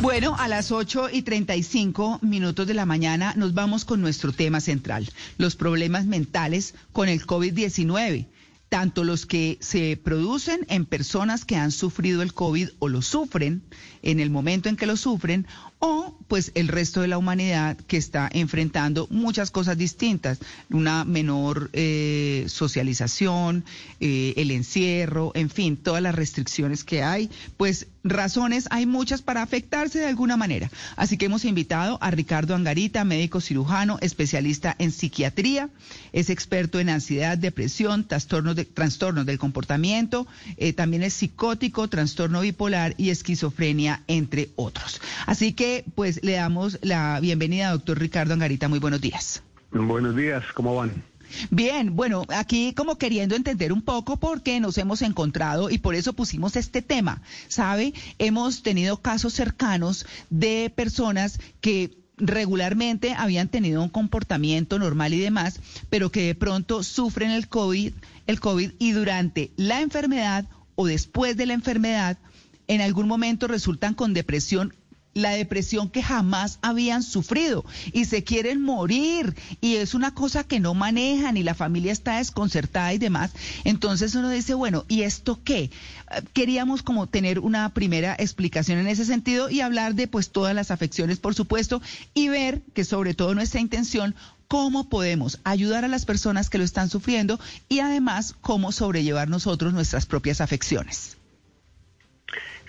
Bueno, a las 8 y 35 minutos de la mañana nos vamos con nuestro tema central, los problemas mentales con el COVID-19 tanto los que se producen en personas que han sufrido el COVID o lo sufren en el momento en que lo sufren, o pues el resto de la humanidad que está enfrentando muchas cosas distintas, una menor eh, socialización, eh, el encierro, en fin, todas las restricciones que hay, pues razones hay muchas para afectarse de alguna manera. Así que hemos invitado a Ricardo Angarita, médico cirujano, especialista en psiquiatría, es experto en ansiedad, depresión, trastornos, de, trastornos del comportamiento, eh, también es psicótico, trastorno bipolar y esquizofrenia, entre otros. Así que pues le damos la bienvenida a doctor Ricardo Angarita. Muy buenos días. Buenos días, ¿cómo van? Bien, bueno, aquí como queriendo entender un poco por qué nos hemos encontrado y por eso pusimos este tema. ¿Sabe? Hemos tenido casos cercanos de personas que regularmente habían tenido un comportamiento normal y demás, pero que de pronto sufren el COVID, el COVID y durante la enfermedad o después de la enfermedad en algún momento resultan con depresión la depresión que jamás habían sufrido y se quieren morir y es una cosa que no manejan y la familia está desconcertada y demás. Entonces uno dice, bueno, ¿y esto qué? Queríamos como tener una primera explicación en ese sentido y hablar de pues todas las afecciones, por supuesto, y ver que sobre todo nuestra intención cómo podemos ayudar a las personas que lo están sufriendo y además cómo sobrellevar nosotros nuestras propias afecciones.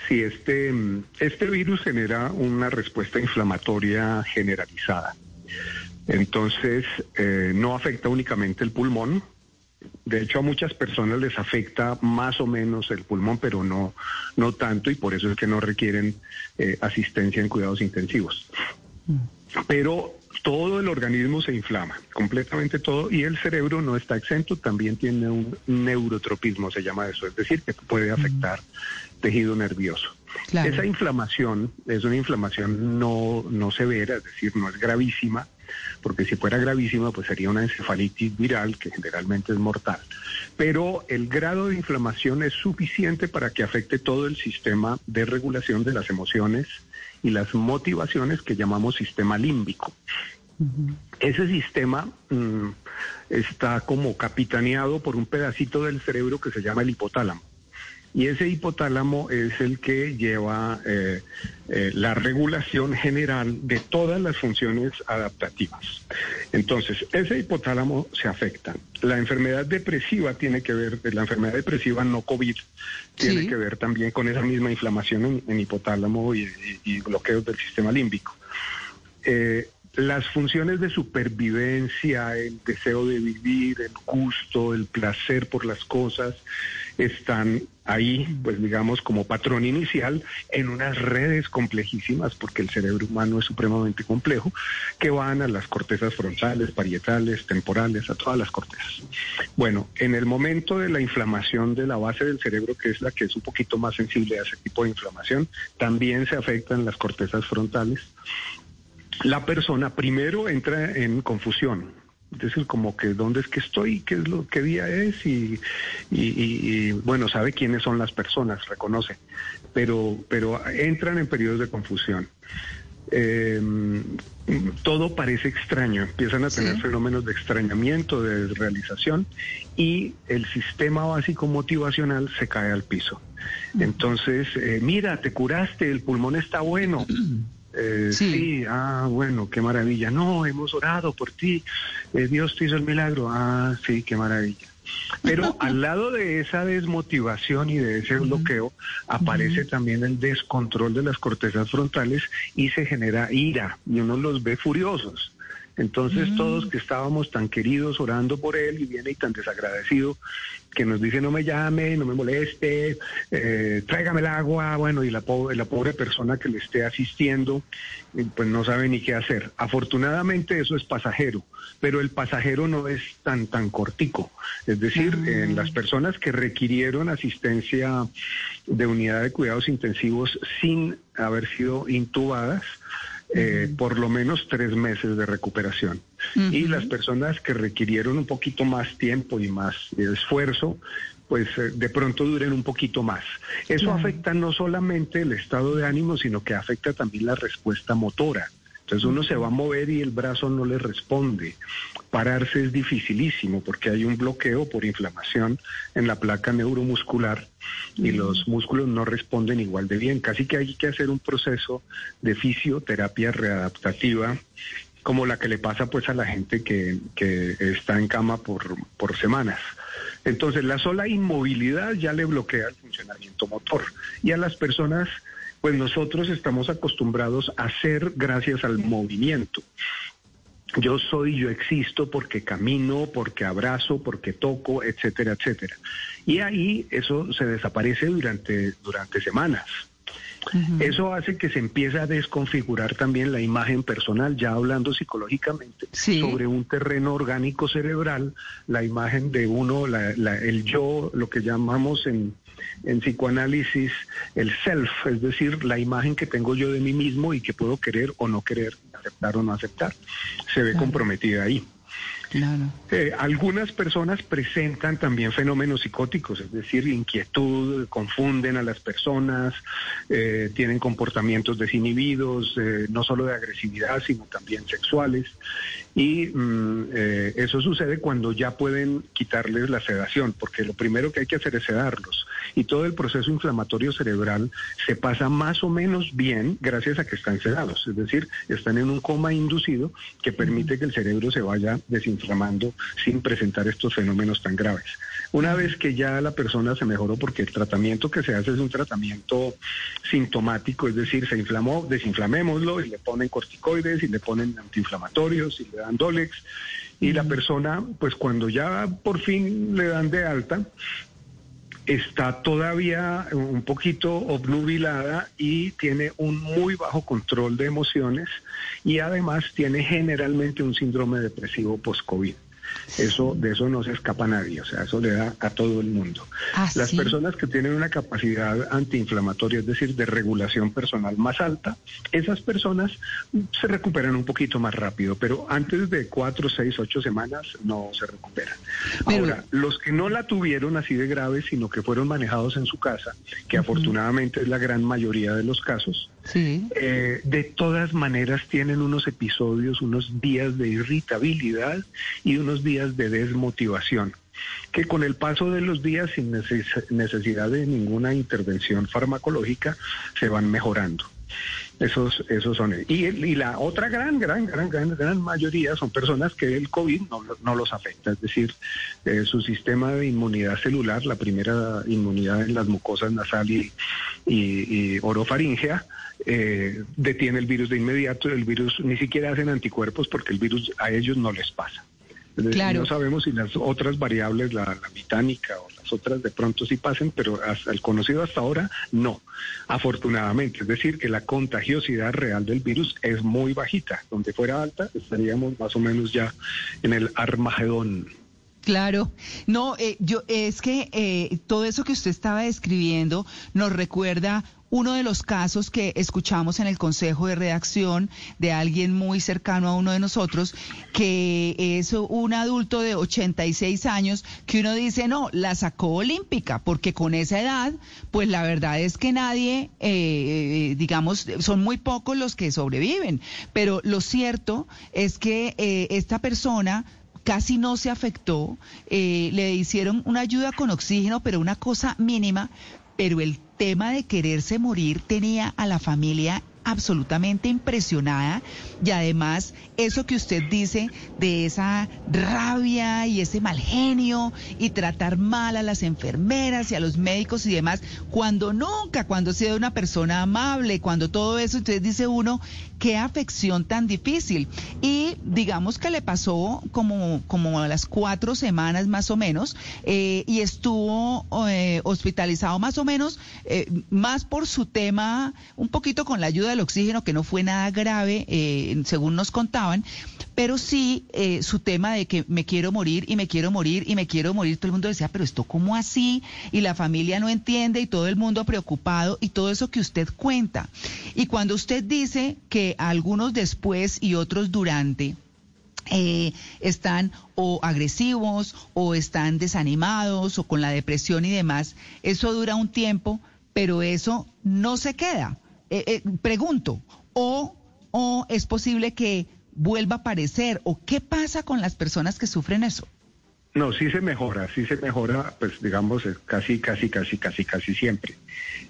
Sí, este, este virus genera una respuesta inflamatoria generalizada. Entonces, eh, no afecta únicamente el pulmón. De hecho, a muchas personas les afecta más o menos el pulmón, pero no, no tanto, y por eso es que no requieren eh, asistencia en cuidados intensivos. Mm. Pero todo el organismo se inflama, completamente todo, y el cerebro no está exento, también tiene un neurotropismo, se llama eso, es decir, que puede afectar tejido nervioso. Esa inflamación es una inflamación no, no severa, es decir, no es gravísima, porque si fuera gravísima, pues sería una encefalitis viral, que generalmente es mortal. Pero el grado de inflamación es suficiente para que afecte todo el sistema de regulación de las emociones y las motivaciones que llamamos sistema límbico. Ese sistema mm, está como capitaneado por un pedacito del cerebro que se llama el hipotálamo. Y ese hipotálamo es el que lleva eh, eh, la regulación general de todas las funciones adaptativas. Entonces, ese hipotálamo se afecta. La enfermedad depresiva tiene que ver, la enfermedad depresiva no COVID, tiene que ver también con esa misma inflamación en, hipotálamo y, bloqueos del sistema límbico. Eh, las funciones de supervivencia, el deseo de vivir, el gusto, el placer por las cosas, están ahí, pues digamos, como patrón inicial en unas redes complejísimas, porque el cerebro humano es supremamente complejo, que van a las cortezas frontales, parietales, temporales, a todas las cortezas. Bueno, en el momento de la inflamación de la base del cerebro, que es la que es un poquito más sensible a ese tipo de inflamación, también se afectan las cortezas frontales la persona primero entra en confusión. Es decir, como que dónde es que estoy, qué es lo qué día es y, y, bueno, sabe quiénes son las personas, reconoce, pero, pero entran en periodos de confusión. Em, todo parece extraño, empiezan a tener fenómenos de extrañamiento, de realización y el sistema básico motivacional se cae al piso. Entonces, eh, mira, te curaste, el pulmón está bueno. Eh, sí. ah, bueno, qué maravilla. No, hemos orado por ti. Eh, Dios te hizo el milagro. Ah, sí, qué maravilla. Pero al lado de esa desmotivación y de ese bloqueo aparece también el descontrol de las cortezas frontales y se genera ira y uno los ve furiosos. Entonces mm. todos que estábamos tan queridos orando por él y viene y tan desagradecido que nos dice no me llame, no me moleste, eh, tráigame el agua, bueno, y la pobre, la pobre persona que le esté asistiendo, pues no sabe ni qué hacer. Afortunadamente eso es pasajero, pero el pasajero no es tan, tan cortico. Es decir, ah. en las personas que requirieron asistencia de unidad de cuidados intensivos sin haber sido intubadas, eh, por lo menos tres meses de recuperación. Y las personas que requirieron un poquito más tiempo y más esfuerzo, pues eh, de pronto duren un poquito más. Eso afecta no solamente el estado de ánimo, sino que afecta también la respuesta motora. Entonces uno se va a mover y el brazo no le responde. Pararse es dificilísimo porque hay un bloqueo por inflamación en la placa neuromuscular y los músculos no responden igual de bien. Casi que hay que hacer un proceso de fisioterapia readaptativa como la que le pasa pues a la gente que, que está en cama por, por semanas. Entonces la sola inmovilidad ya le bloquea el funcionamiento motor y a las personas pues nosotros estamos acostumbrados a ser gracias al movimiento. Yo soy, yo existo porque camino, porque abrazo, porque toco, etcétera, etcétera. Y ahí eso se desaparece durante, durante semanas. Eso hace que se empiece a desconfigurar también la imagen personal, ya hablando psicológicamente, sobre un terreno orgánico cerebral, la imagen de uno, el yo, lo que llamamos en, en psicoanálisis el self, es decir, la imagen que tengo yo de mí mismo y que puedo querer o no querer, aceptar o no aceptar, se ve comprometida ahí. Eh, algunas personas presentan también fenómenos psicóticos, es decir, inquietud, confunden a las personas, eh, tienen comportamientos desinhibidos, eh, no solo de agresividad, sino también sexuales. Y mm, eso sucede cuando ya pueden quitarles la sedación, porque lo primero que hay que hacer es sedarlos. Y todo el proceso inflamatorio cerebral se pasa más o menos bien gracias a que están sedados, es decir, están en un coma inducido que permite que el cerebro se vaya desinflamando inflamando sin presentar estos fenómenos tan graves. Una vez que ya la persona se mejoró, porque el tratamiento que se hace es un tratamiento sintomático, es decir, se inflamó, desinflamémoslo y le ponen corticoides y le ponen antiinflamatorios y le dan Dolex. Y la persona, pues cuando ya por fin le dan de alta, está todavía un poquito obnubilada y tiene un muy bajo control de emociones y además tiene generalmente un síndrome depresivo post-COVID. Eso, de eso no se escapa nadie, o sea, eso le da a todo el mundo. Ah, Las personas que tienen una capacidad antiinflamatoria, es decir, de regulación personal más alta, esas personas se recuperan un poquito más rápido, pero antes de cuatro, seis, ocho semanas no se recuperan. Ahora, los que no la tuvieron así de grave, sino que fueron manejados en su casa, que afortunadamente es la gran mayoría de los casos, eh, de todas maneras tienen unos episodios, unos días de irritabilidad y unos días de desmotivación que con el paso de los días sin necesidad de ninguna intervención farmacológica se van mejorando. Esos, esos son. Y, y la otra gran, gran, gran, gran, gran mayoría son personas que el COVID no, los afecta. Es decir, eh, su sistema de inmunidad celular, la primera inmunidad en las mucosas nasal y, y, orofaringea, eh, detiene el virus de inmediato. El virus ni siquiera hacen anticuerpos porque el virus a ellos no les pasa. No sabemos si las otras variables, la, la británica o otras de pronto sí pasen, pero hasta el conocido hasta ahora no, afortunadamente. Es decir, que la contagiosidad real del virus es muy bajita. Donde fuera alta estaríamos más o menos ya en el Armagedón. Claro, no, eh, yo es que eh, todo eso que usted estaba describiendo nos recuerda uno de los casos que escuchamos en el Consejo de Redacción de alguien muy cercano a uno de nosotros, que es un adulto de 86 años, que uno dice, no, la sacó olímpica, porque con esa edad, pues la verdad es que nadie, eh, eh, digamos, son muy pocos los que sobreviven. Pero lo cierto es que eh, esta persona casi no se afectó, le hicieron una ayuda con oxígeno, pero una cosa mínima, pero el tema de quererse morir tenía a la familia absolutamente impresionada y además eso que usted dice de esa rabia y ese mal genio y tratar mal a las enfermeras y a los médicos y demás, cuando nunca, cuando sea una persona amable, cuando todo eso, entonces dice uno, qué afección tan difícil. Y digamos que le pasó como, como a las cuatro semanas más o menos eh, y estuvo eh, hospitalizado más o menos, eh, más por su tema, un poquito con la ayuda del oxígeno, que no fue nada grave, según nos contaban, pero sí su tema de que me quiero morir y me quiero morir y me quiero morir, todo el mundo decía, pero esto cómo así, y la familia no entiende y todo el mundo preocupado y todo eso que usted cuenta. Y cuando usted dice que algunos después y otros durante, eh, están o agresivos o están desanimados o con la depresión y demás. Eso dura un tiempo, pero eso no se queda. Eh, eh, pregunto, o, o es posible que vuelva a aparecer, o qué pasa con las personas que sufren eso. No, sí se mejora, sí se mejora, pues digamos, eh, casi, casi, casi, casi, casi siempre.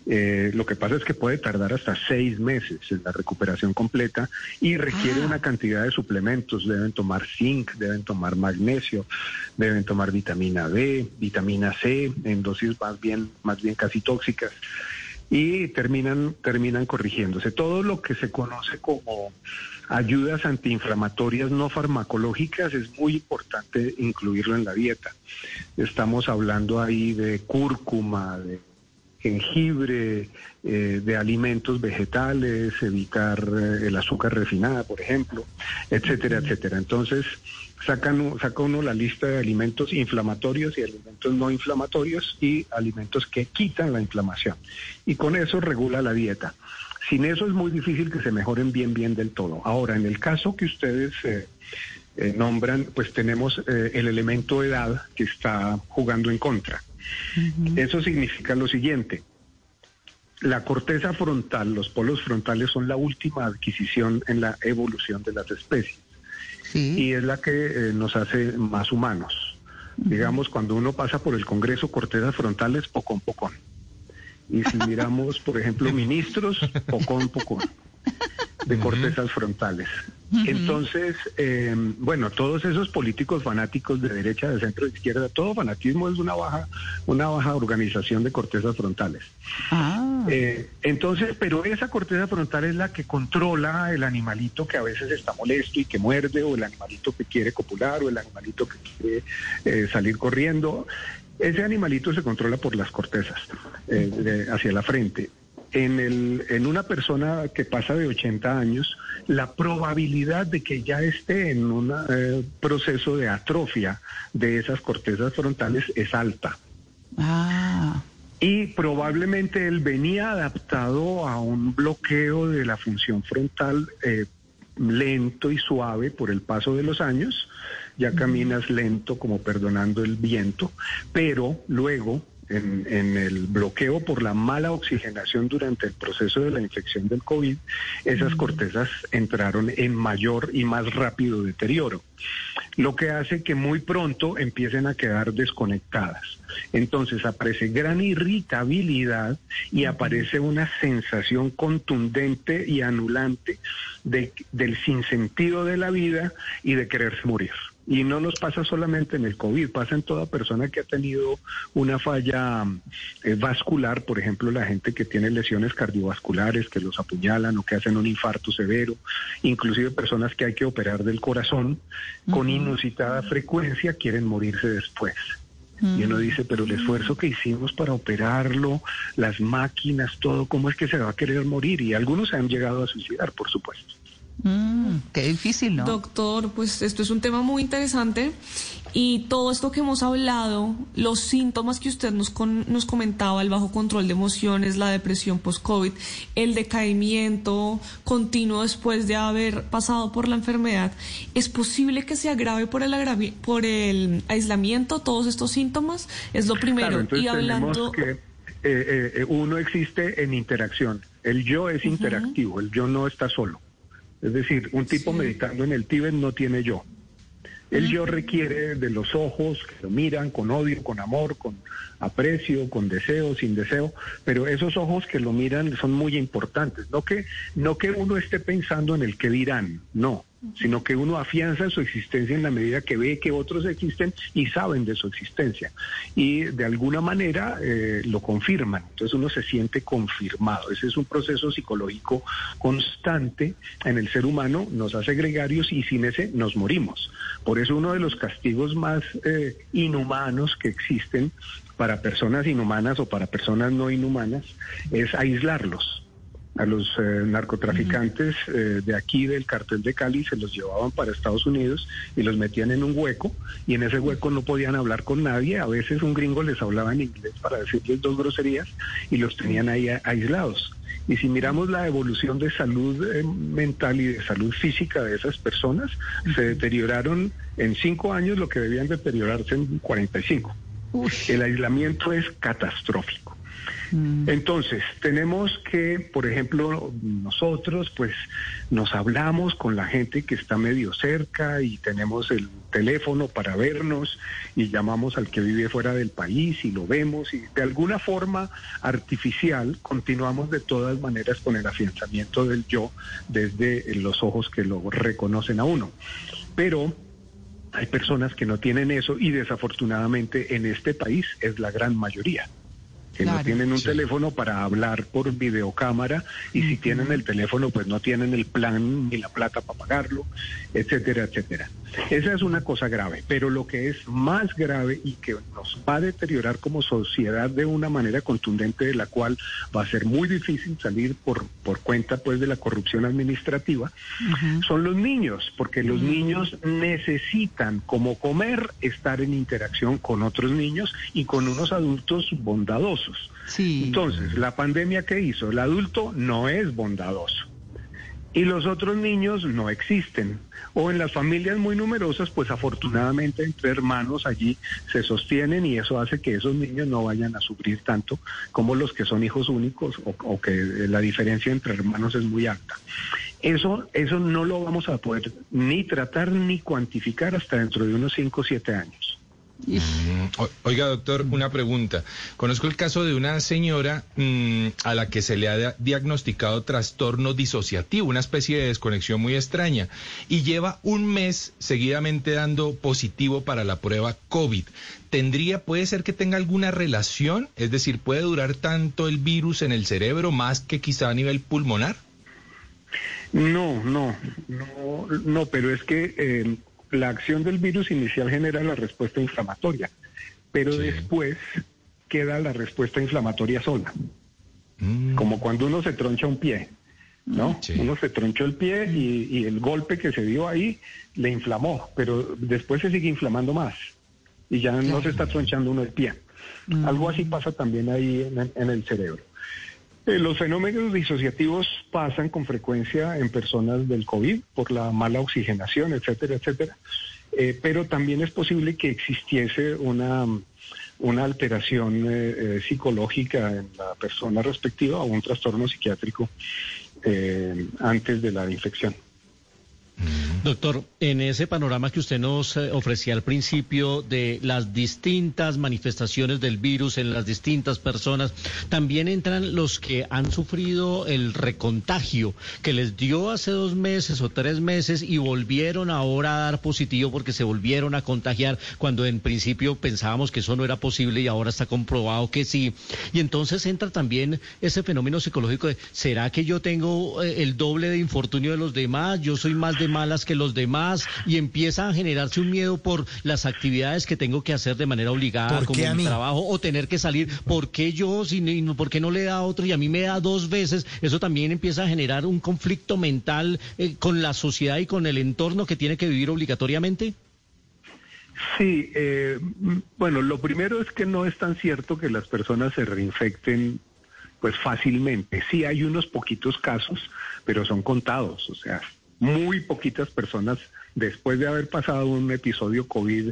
Eh, lo que pasa es que puede tardar hasta seis meses en la recuperación completa y requiere ah. una cantidad de suplementos. Deben tomar zinc, deben tomar magnesio, deben tomar vitamina D, vitamina C, en dosis más bien, más bien casi tóxicas y terminan, terminan corrigiéndose. Todo lo que se conoce como ayudas antiinflamatorias no farmacológicas es muy importante incluirlo en la dieta. Estamos hablando ahí de cúrcuma, de jengibre, eh, de alimentos vegetales, evitar eh, el azúcar refinada, por ejemplo, etcétera, etcétera. Entonces, sacan, saca uno la lista de alimentos inflamatorios y alimentos no inflamatorios y alimentos que quitan la inflamación. Y con eso regula la dieta. Sin eso es muy difícil que se mejoren bien, bien del todo. Ahora, en el caso que ustedes eh, eh, nombran, pues tenemos eh, el elemento edad que está jugando en contra. Eso significa lo siguiente. La corteza frontal, los polos frontales son la última adquisición en la evolución de las especies. Y es la que nos hace más humanos. Digamos, cuando uno pasa por el Congreso, cortezas frontales, pocón, pocón. Y si miramos, por ejemplo, ministros, pocón, pocón, de cortezas frontales. Entonces, eh, bueno, todos esos políticos fanáticos de derecha, de centro, de izquierda, todo fanatismo es una baja, una baja organización de cortezas frontales. Ah. Eh, entonces, pero esa corteza frontal es la que controla el animalito que a veces está molesto y que muerde, o el animalito que quiere copular, o el animalito que quiere eh, salir corriendo. Ese animalito se controla por las cortezas eh, hacia la frente. En, el, en una persona que pasa de 80 años, la probabilidad de que ya esté en un eh, proceso de atrofia de esas cortezas frontales es alta. Ah. Y probablemente él venía adaptado a un bloqueo de la función frontal eh, lento y suave por el paso de los años. Ya caminas lento como perdonando el viento, pero luego en, en, el bloqueo por la mala oxigenación durante el proceso de la infección del COVID, esas cortezas entraron en mayor y más rápido deterioro, lo que hace que muy pronto empiecen a quedar desconectadas. Entonces aparece gran irritabilidad y aparece una sensación contundente y anulante de, del sinsentido de la vida y de quererse morir. Y no nos pasa solamente en el COVID, pasa en toda persona que ha tenido una falla eh, vascular, por ejemplo, la gente que tiene lesiones cardiovasculares, que los apuñalan o que hacen un infarto severo, inclusive personas que hay que operar del corazón, con inusitada frecuencia quieren morirse después. Y uno dice, pero el esfuerzo que hicimos para operarlo, las máquinas, todo, ¿cómo es que se va a querer morir? Y algunos se han llegado a suicidar, por supuesto. Mm, qué difícil, ¿no? Doctor, pues esto es un tema muy interesante y todo esto que hemos hablado, los síntomas que usted nos, nos comentaba, el bajo control de emociones, la depresión post-COVID, el decaimiento continuo después de haber pasado por la enfermedad, ¿es posible que se agrave por el, por el aislamiento todos estos síntomas? Es lo primero. y hablando... Que, eh, eh, eh, uno existe en interacción. El yo es interactivo, el yo no está solo. Es decir, un tipo meditando en el Tíbet no tiene yo. El yo requiere de los ojos que lo miran con odio, con amor, con aprecio, con deseo, sin deseo, pero esos ojos que lo miran son muy importantes. No que, no que uno esté pensando en el que dirán, no sino que uno afianza su existencia en la medida que ve que otros existen y saben de su existencia. Y de alguna manera eh, lo confirman. Entonces uno se siente confirmado. Ese es un proceso psicológico constante en el ser humano, nos hace gregarios y sin ese nos morimos. Por eso uno de los castigos más eh, inhumanos que existen para personas inhumanas o para personas no inhumanas es aislarlos a los eh, narcotraficantes eh, de aquí del cartel de Cali se los llevaban para Estados Unidos y los metían en un hueco y en ese hueco no podían hablar con nadie. A veces un gringo les hablaba en inglés para decirles dos groserías y los tenían ahí aislados. Y si miramos la evolución de salud eh, mental y de salud física de esas personas, se deterioraron en cinco años lo que debían deteriorarse en 45. El aislamiento es catastrófico. Mm. Entonces, tenemos que, por ejemplo, nosotros pues nos hablamos con la gente que está medio cerca y tenemos el teléfono para vernos y llamamos al que vive fuera del país y lo vemos y de alguna forma artificial continuamos de todas maneras con el afianzamiento del yo desde los ojos que lo reconocen a uno. Pero hay personas que no tienen eso y desafortunadamente en este país es la gran mayoría que no tienen un teléfono para hablar por videocámara y si tienen el teléfono pues no tienen el plan ni la plata para pagarlo, etcétera, etcétera. Esa es una cosa grave, pero lo que es más grave y que nos va a deteriorar como sociedad de una manera contundente de la cual va a ser muy difícil salir por, por cuenta pues de la corrupción administrativa, son los niños, porque los niños necesitan como comer estar en interacción con otros niños y con unos adultos bondadosos. Entonces, la pandemia que hizo, el adulto no es bondadoso y los otros niños no existen. O en las familias muy numerosas, pues afortunadamente entre hermanos allí se sostienen y eso hace que esos niños no vayan a sufrir tanto como los que son hijos únicos o, que la diferencia entre hermanos es muy alta. Eso, eso no lo vamos a poder ni tratar ni cuantificar hasta dentro de unos 5 o 7 años. Mm, oiga, doctor, una pregunta. Conozco el caso de una señora mm, a la que se le ha diagnosticado trastorno disociativo, una especie de desconexión muy extraña, y lleva un mes seguidamente dando positivo para la prueba COVID. ¿Tendría, puede ser que tenga alguna relación? Es decir, ¿puede durar tanto el virus en el cerebro más que quizá a nivel pulmonar? No, no, no, no, pero es que... Eh, la acción del virus inicial genera la respuesta inflamatoria, pero después queda la respuesta inflamatoria sola. Mm. Como cuando uno se troncha un pie, ¿no? Uno se tronchó el pie y, el golpe que se dio ahí le inflamó, pero después se sigue inflamando más y ya no se está tronchando uno el pie. Mm. Algo así pasa también ahí en el cerebro. Eh, los fenómenos disociativos pasan con frecuencia en personas del COVID por la mala oxigenación, etcétera, etcétera. Eh, pero también es posible que existiese una, una alteración eh, psicológica en la persona respectiva o un trastorno psiquiátrico antes de la infección. Doctor, en ese panorama que usted nos eh, ofrecía al principio de las distintas manifestaciones del virus en las distintas personas, también entran los que han sufrido el recontagio que les dio hace dos meses o tres meses y volvieron ahora a dar positivo porque se volvieron a contagiar cuando en principio pensábamos que eso no era posible y ahora está comprobado que sí. Y entonces entra también ese fenómeno psicológico de, ¿será que yo tengo eh, el doble de infortunio de los demás? Yo soy más malas que los demás y empieza a generarse un miedo por las actividades que tengo que hacer de manera obligada, como mi trabajo, o tener que salir. ¿Por qué yo, si, por qué no le da a otro y a mí me da dos veces? Eso también empieza a generar un conflicto mental eh, con la sociedad y con el entorno que tiene que vivir obligatoriamente. Sí, eh, bueno, lo primero es que no es tan cierto que las personas se reinfecten pues fácilmente. Sí hay unos poquitos casos, pero son contados, o sea, muy poquitas personas después de haber pasado un episodio COVID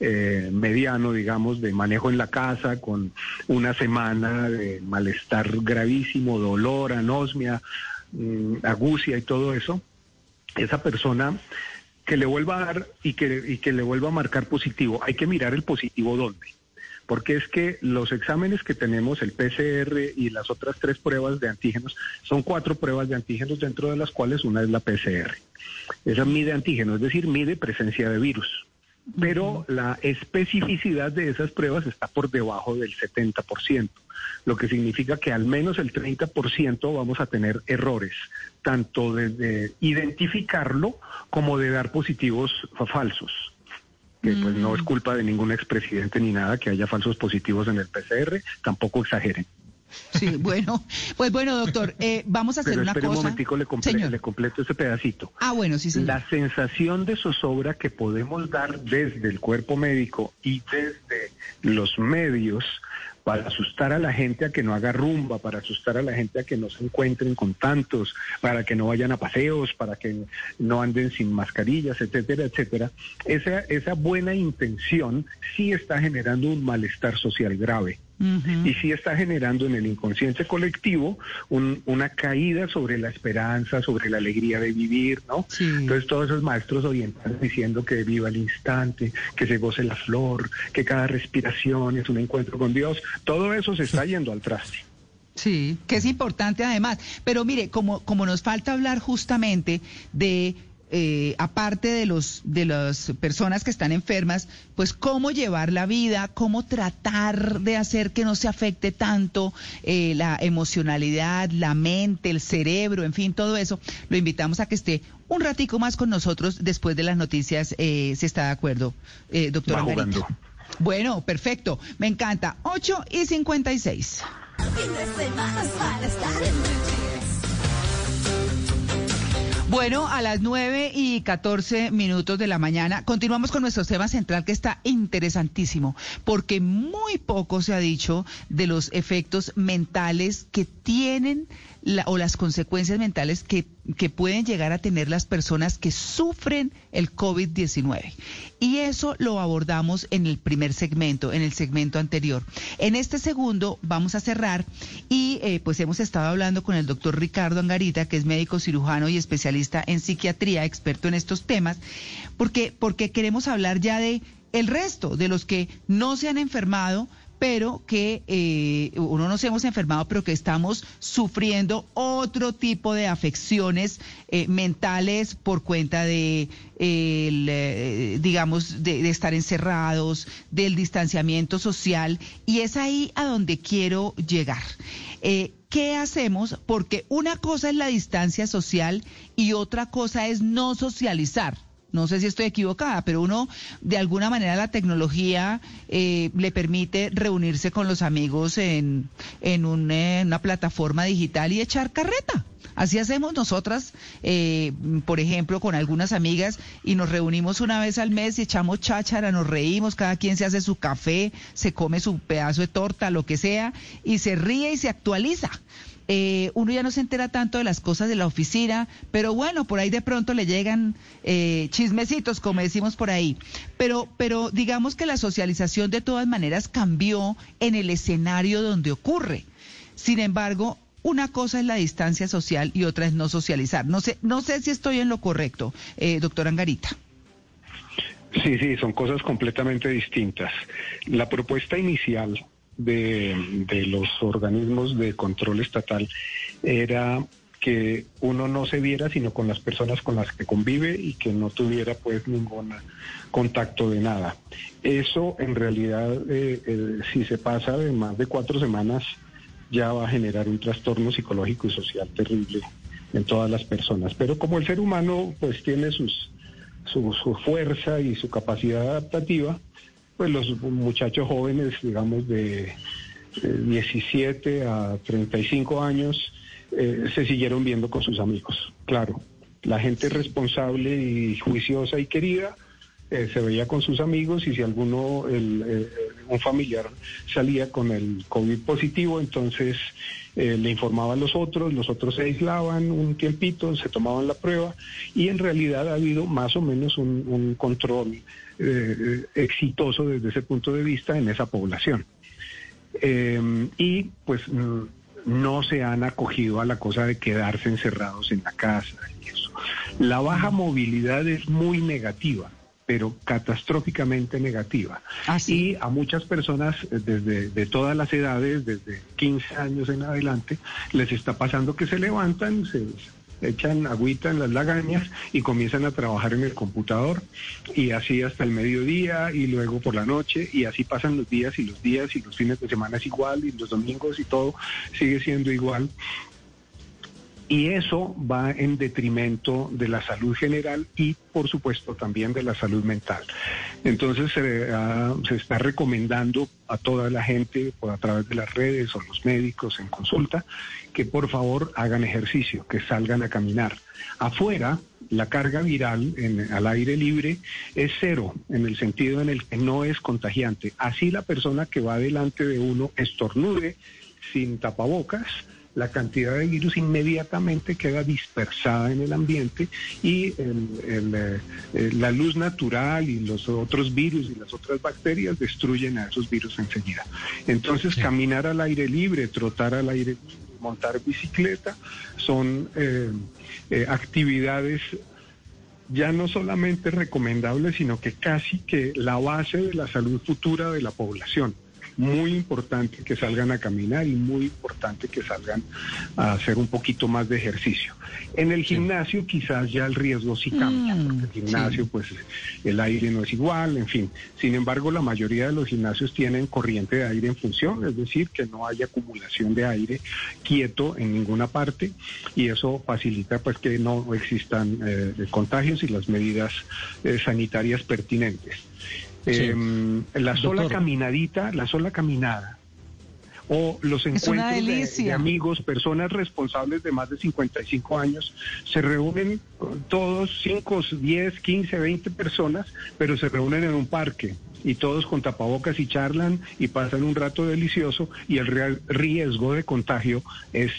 eh, mediano, digamos, de manejo en la casa, con una semana de malestar gravísimo, dolor, anosmia, mm, agucia y todo eso, esa persona que le vuelva a dar y que, y que le vuelva a marcar positivo, hay que mirar el positivo dónde porque es que los exámenes que tenemos, el PCR y las otras tres pruebas de antígenos, son cuatro pruebas de antígenos dentro de las cuales una es la PCR. Esa mide antígenos, es decir, mide presencia de virus. Pero la especificidad de esas pruebas está por debajo del 70%, lo que significa que al menos el 30% vamos a tener errores, tanto de identificarlo como de dar positivos falsos que pues no es culpa de ningún expresidente ni nada que haya falsos positivos en el PCR, tampoco exageren. Sí, bueno, pues bueno, doctor, eh, vamos a hacer una cosa. un momentico, le, le completo ese pedacito. Ah, bueno, sí, sí. La sensación de zozobra que podemos dar desde el cuerpo médico y desde los medios para asustar a la gente a que no haga rumba, para asustar a la gente a que no se encuentren con tantos, para que no vayan a paseos, para que no anden sin mascarillas, etcétera, etcétera. Esa, esa buena intención sí está generando un malestar social grave. Y sí está generando en el inconsciente colectivo una caída sobre la esperanza, sobre la alegría de vivir, ¿no? Entonces todos esos maestros orientales diciendo que viva el instante, que se goce la flor, que cada respiración es un encuentro con Dios, todo eso se está yendo al traste. Sí, que es importante además. Pero mire, como, como nos falta hablar justamente de eh, aparte de los de las personas que están enfermas, pues cómo llevar la vida, cómo tratar de hacer que no se afecte tanto eh, la emocionalidad, la mente, el cerebro, en fin, todo eso. Lo invitamos a que esté un ratico más con nosotros después de las noticias, eh, si está de acuerdo, eh, doctora Bueno, perfecto, me encanta. 8 y 56. Bueno, a las 9 y 14 minutos de la mañana continuamos con nuestro tema central que está interesantísimo, porque muy poco se ha dicho de los efectos mentales que tienen o las consecuencias mentales que, que pueden llegar a tener las personas que sufren el COVID-19. Y eso lo abordamos en el primer segmento, en el segmento anterior. En este segundo vamos a cerrar y eh, pues hemos estado hablando con el doctor Ricardo Angarita, que es médico cirujano y especialista en psiquiatría, experto en estos temas, porque, porque queremos hablar ya de el resto, de los que no se han enfermado, pero que eh, uno nos hemos enfermado, pero que estamos sufriendo otro tipo de afecciones eh, mentales por cuenta de, eh, digamos, de, estar encerrados, del distanciamiento social, y es ahí a donde quiero llegar. ¿Qué hacemos? Porque una cosa es la distancia social y otra cosa es no socializar no sé si estoy equivocada, pero uno, de alguna manera, la tecnología eh, le permite reunirse con los amigos en, en, una plataforma digital y echar carreta. Así hacemos nosotras, eh, por ejemplo, con algunas amigas y nos reunimos una vez al mes y echamos cháchara, nos reímos, cada quien se hace su café, se come su pedazo de torta, lo que sea, y se ríe y se actualiza. Eh, uno ya no se entera tanto de las cosas de la oficina, pero bueno, por ahí de pronto le llegan eh, chismecitos, como decimos por ahí. Pero, pero digamos que la socialización de todas maneras cambió en el escenario donde ocurre. Sin embargo, una cosa es la distancia social y otra es no socializar. No sé, no sé si estoy en lo correcto, eh, doctor Angarita. Sí, sí, son cosas completamente distintas. La propuesta inicial de, los organismos de control estatal era que uno no se viera sino con las personas con las que convive y que no tuviera pues ningún contacto de nada. Eso en realidad eh, eh, si se pasa de más de cuatro semanas ya va a generar un trastorno psicológico y social terrible en todas las personas. Pero como el ser humano pues tiene sus, su, su fuerza y su capacidad adaptativa, pues los muchachos jóvenes, digamos, de 17 a 35 años, eh, se siguieron viendo con sus amigos. Claro, la gente responsable y juiciosa y querida eh, se veía con sus amigos y si alguno, eh, un familiar salía con el COVID positivo, entonces le informaba a los otros, los otros se aislaban un tiempito, se tomaban la prueba y en realidad ha habido más o menos un, un control eh, exitoso desde ese punto de vista en esa población. Eh, y pues no se han acogido a la cosa de quedarse encerrados en la casa y eso. La baja movilidad es muy negativa pero catastróficamente negativa. Ah, y a muchas personas desde de todas las edades, desde 15 años en adelante, les está pasando que se levantan, se, echan agüita en las lagañas y comienzan a trabajar en el computador y así hasta el mediodía y luego por la noche y así pasan los días y los días y los fines de semana es igual y los domingos y todo sigue siendo igual. Y eso va en detrimento de la salud general y, por supuesto, también de la salud mental. Entonces se está recomendando a toda la gente por a través de las redes o los médicos en consulta que por favor hagan ejercicio, que salgan a caminar. Afuera la carga viral en, al aire libre es cero, en el sentido en el que no es contagiante. Así la persona que va delante de uno estornude sin tapabocas, la cantidad de virus inmediatamente queda dispersada en el ambiente y eh, la luz natural y los otros virus y las otras bacterias destruyen a esos virus enseguida. Entonces, caminar al aire libre, trotar al aire libre, montar bicicleta, son eh, eh, actividades ya no solamente recomendables, sino que casi que la base de la salud futura de la población muy importante que salgan a caminar y muy importante que salgan a hacer un poquito más de ejercicio. En el gimnasio quizás ya el riesgo sí cambia, mm, porque el gimnasio pues el aire no es igual, en fin. Sin embargo, la mayoría de los gimnasios tienen corriente de aire en función, es decir, que no hay acumulación de aire quieto en ninguna parte y eso facilita pues que no existan eh, contagios y las medidas eh, sanitarias pertinentes. Em, la sola caminadita, la sola caminada, o los encuentros de, amigos, personas responsables de más de 55 años, se reúnen todos, 5, 10, 15, 20 personas, pero se reúnen en un parque y todos con tapabocas y charlan y pasan un rato delicioso y el riesgo de contagio es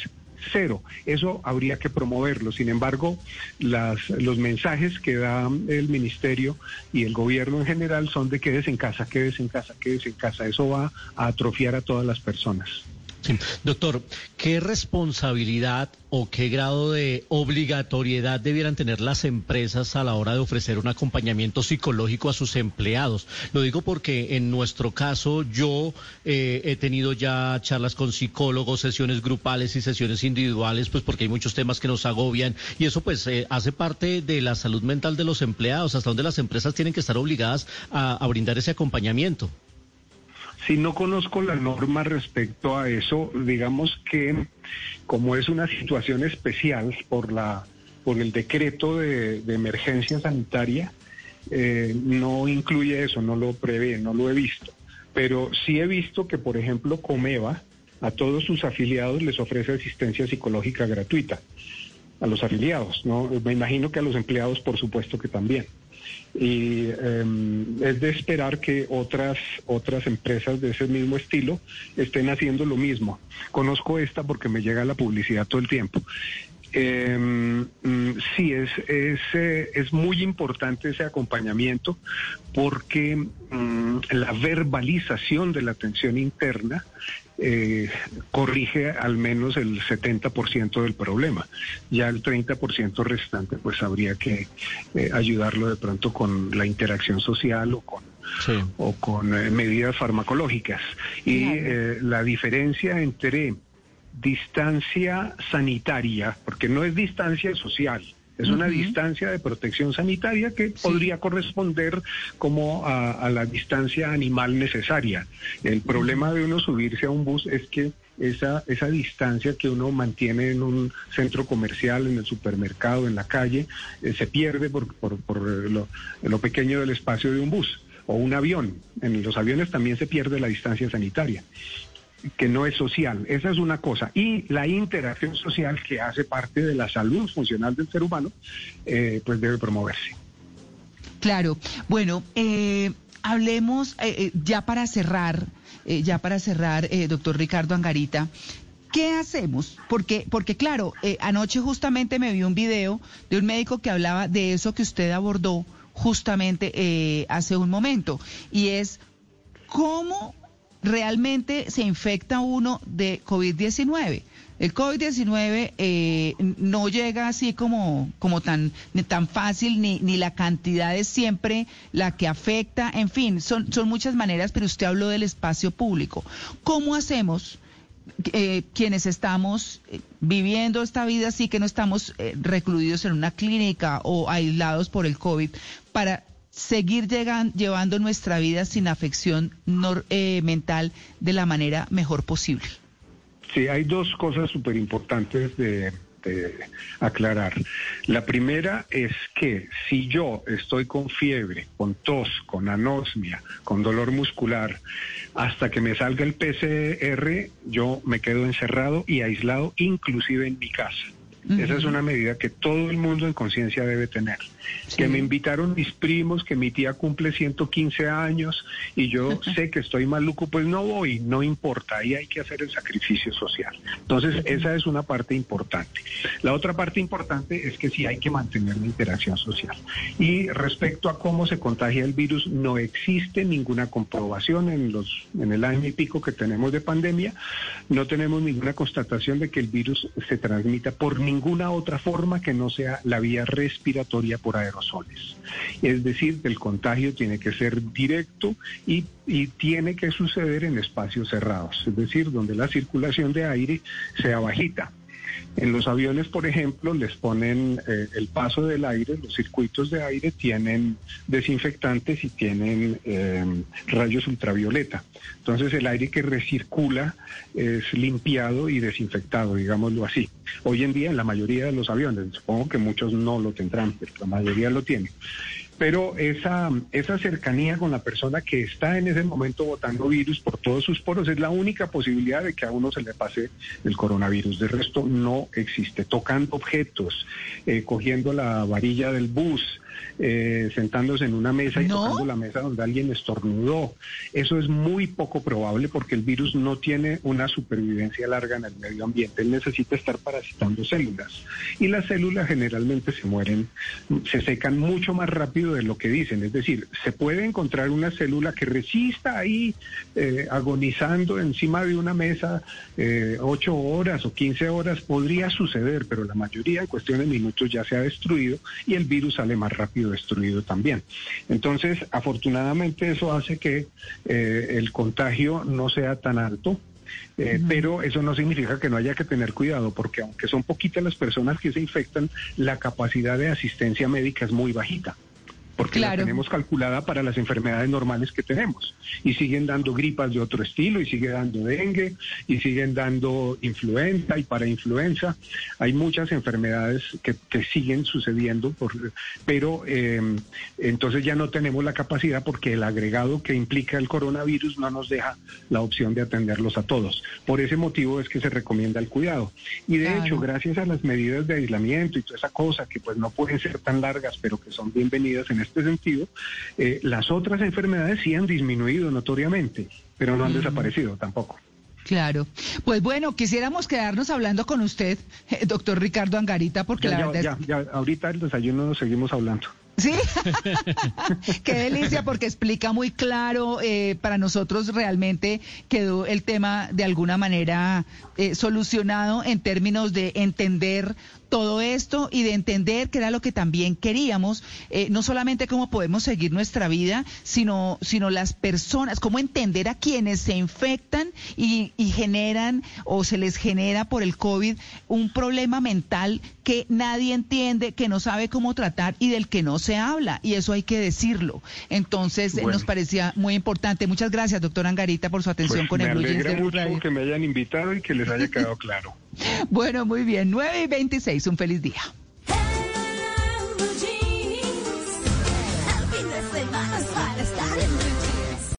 cero. Eso habría que promoverlo. Sin embargo, las, los mensajes que da el ministerio y el gobierno en general son de quédese en casa, quédese en casa, quédese en casa. Eso va a atrofiar a todas las personas. Doctor, ¿qué responsabilidad o qué grado de obligatoriedad debieran tener las empresas a la hora de ofrecer un acompañamiento psicológico a sus empleados? Lo digo porque en nuestro caso yo eh, he tenido ya charlas con psicólogos, sesiones grupales y sesiones individuales, pues porque hay muchos temas que nos agobian y eso pues eh, hace parte de la salud mental de los empleados, hasta donde las empresas tienen que estar obligadas a brindar ese acompañamiento. Si no conozco la norma respecto a eso, digamos que como es una situación especial por la por el decreto de, emergencia sanitaria, eh, no incluye eso, no lo prevé, no lo he visto. Pero sí he visto que, por ejemplo, Comeva a todos sus afiliados les ofrece asistencia psicológica gratuita a los afiliados, ¿no? Me imagino que a los empleados, por supuesto que también y em, es de esperar que otras otras empresas de ese mismo estilo estén haciendo lo mismo. Conozco esta porque me llega la publicidad todo el tiempo. Eh, sí, es, es, eh, es, muy importante ese acompañamiento porque mm, la verbalización de la atención interna eh, corrige al menos el 70% del problema. Ya el 30% restante, pues habría que eh, ayudarlo de pronto con la interacción social o con, o con medidas farmacológicas. Y la diferencia entre distancia sanitaria, porque no es distancia social, es una distancia de protección sanitaria que podría corresponder como a, la distancia animal necesaria. El problema de uno subirse a un bus es que esa, esa distancia que uno mantiene en un centro comercial, en el supermercado, en la calle, eh, se pierde por, por, por lo, lo pequeño del espacio de un bus o un avión. En los aviones también se pierde la distancia sanitaria que no es social. Esa es una cosa. Y la interacción social que hace parte de la salud funcional del ser humano, eh, pues debe promoverse. Claro. Bueno, eh, hablemos eh, ya para cerrar, ya para cerrar, doctor Ricardo Angarita. ¿Qué hacemos? Porque, porque claro, anoche justamente me vi un video de un médico que hablaba de eso que usted abordó justamente hace un momento, y es cómo realmente se infecta uno de COVID-19. El COVID-19 eh, no llega así como, como tan, tan fácil, ni, ni la cantidad es siempre la que afecta, en fin, son, son muchas maneras, pero usted habló del espacio público. ¿Cómo hacemos? Eh, quienes estamos eh, viviendo esta vida así que no estamos recluidos en una clínica o aislados por el COVID para seguir llevando nuestra vida sin afección eh, mental de la manera mejor posible. Sí, hay dos cosas súper importantes de, importante aclarar. La primera es que si yo estoy con fiebre, con tos, con anosmia, con dolor muscular, hasta que me salga el PCR, yo me quedo encerrado y aislado, inclusive en mi casa. Esa es una medida que todo el mundo en conciencia debe tener. Que me invitaron mis primos, que mi tía cumple 115 años y yo sé que estoy maluco, pues no voy, no importa, ahí hay que hacer el sacrificio social. Entonces, esa es una parte importante. La otra parte importante es que sí hay que mantener la interacción social. Y respecto a cómo se contagia el virus, no existe ninguna comprobación en, los, en el año y pico que tenemos de pandemia, no tenemos ninguna constatación de que el virus se transmita por ningún ninguna otra forma que no sea la vía respiratoria por aerosoles. Es decir, el contagio tiene que ser directo y, y tiene que suceder en espacios cerrados, es decir, donde la circulación de aire sea bajita. En los aviones, por ejemplo, les ponen eh, el paso del aire, los circuitos de aire tienen desinfectantes y tienen eh, rayos ultravioleta. Entonces el aire que recircula es limpiado y desinfectado, digámoslo así. Hoy en día en la mayoría de los aviones, supongo que muchos no lo tendrán, pero la mayoría lo tienen pero esa, esa cercanía con la persona que está en ese momento botando virus por todos sus poros es la única posibilidad de que a uno se le pase el coronavirus. De resto no existe. Tocando objetos, eh, cogiendo la varilla del bus, eh, sentándose en una mesa y tocando la mesa donde alguien estornudó. Eso es muy poco probable porque el virus no tiene una supervivencia larga en el medio ambiente. Él necesita estar parasitando células. Y las células generalmente se mueren, se secan mucho más rápido de lo que dicen. Es decir, se puede encontrar una célula que resista ahí eh, agonizando encima de una mesa eh, ocho horas o quince horas. Podría suceder, pero la mayoría en cuestión de minutos ya se ha destruido y el virus sale más rápido destruido también. Entonces, afortunadamente eso hace que eh, el contagio no sea tan alto. Eh, pero eso no significa que no haya que tener cuidado, porque aunque son poquitas las personas que se infectan, la capacidad de asistencia médica es muy bajita porque la tenemos calculada para las enfermedades normales que tenemos. Y siguen dando gripas de otro estilo, y sigue dando dengue, y siguen dando influenza y para influenza. Hay muchas enfermedades que, siguen sucediendo, por, pero em, entonces ya no tenemos la capacidad porque el agregado que implica el coronavirus no nos deja la opción de atenderlos a todos. Por ese motivo es que se recomienda el cuidado. Y de hecho, gracias a las medidas de aislamiento y toda esa cosa que pues no pueden ser tan largas, pero que son bienvenidas en este sentido, eh, las otras enfermedades sí han disminuido notoriamente, pero no han desaparecido tampoco. Claro. Pues bueno, quisiéramos quedarnos hablando con usted, eh, doctor Ricardo Angarita, porque la verdad ya, ya, ahorita el desayuno nos seguimos hablando. Sí, qué delicia porque explica muy claro, eh, para nosotros realmente quedó el tema de alguna manera solucionado en términos de entender todo esto y de entender que era lo que también queríamos, eh, no solamente cómo podemos seguir nuestra vida, sino, sino las personas, cómo entender a quienes se infectan y, y generan o se les genera por el COVID un problema mental que nadie entiende, que no sabe cómo tratar y del que no se habla. Y eso hay que decirlo. Entonces, eh, nos parecía muy importante. Muchas gracias, doctor Angarita, por su atención pues con el Me alegra mucho que me hayan invitado y que les haya quedado claro. Bueno, muy bien. 9 y 26. Un feliz día.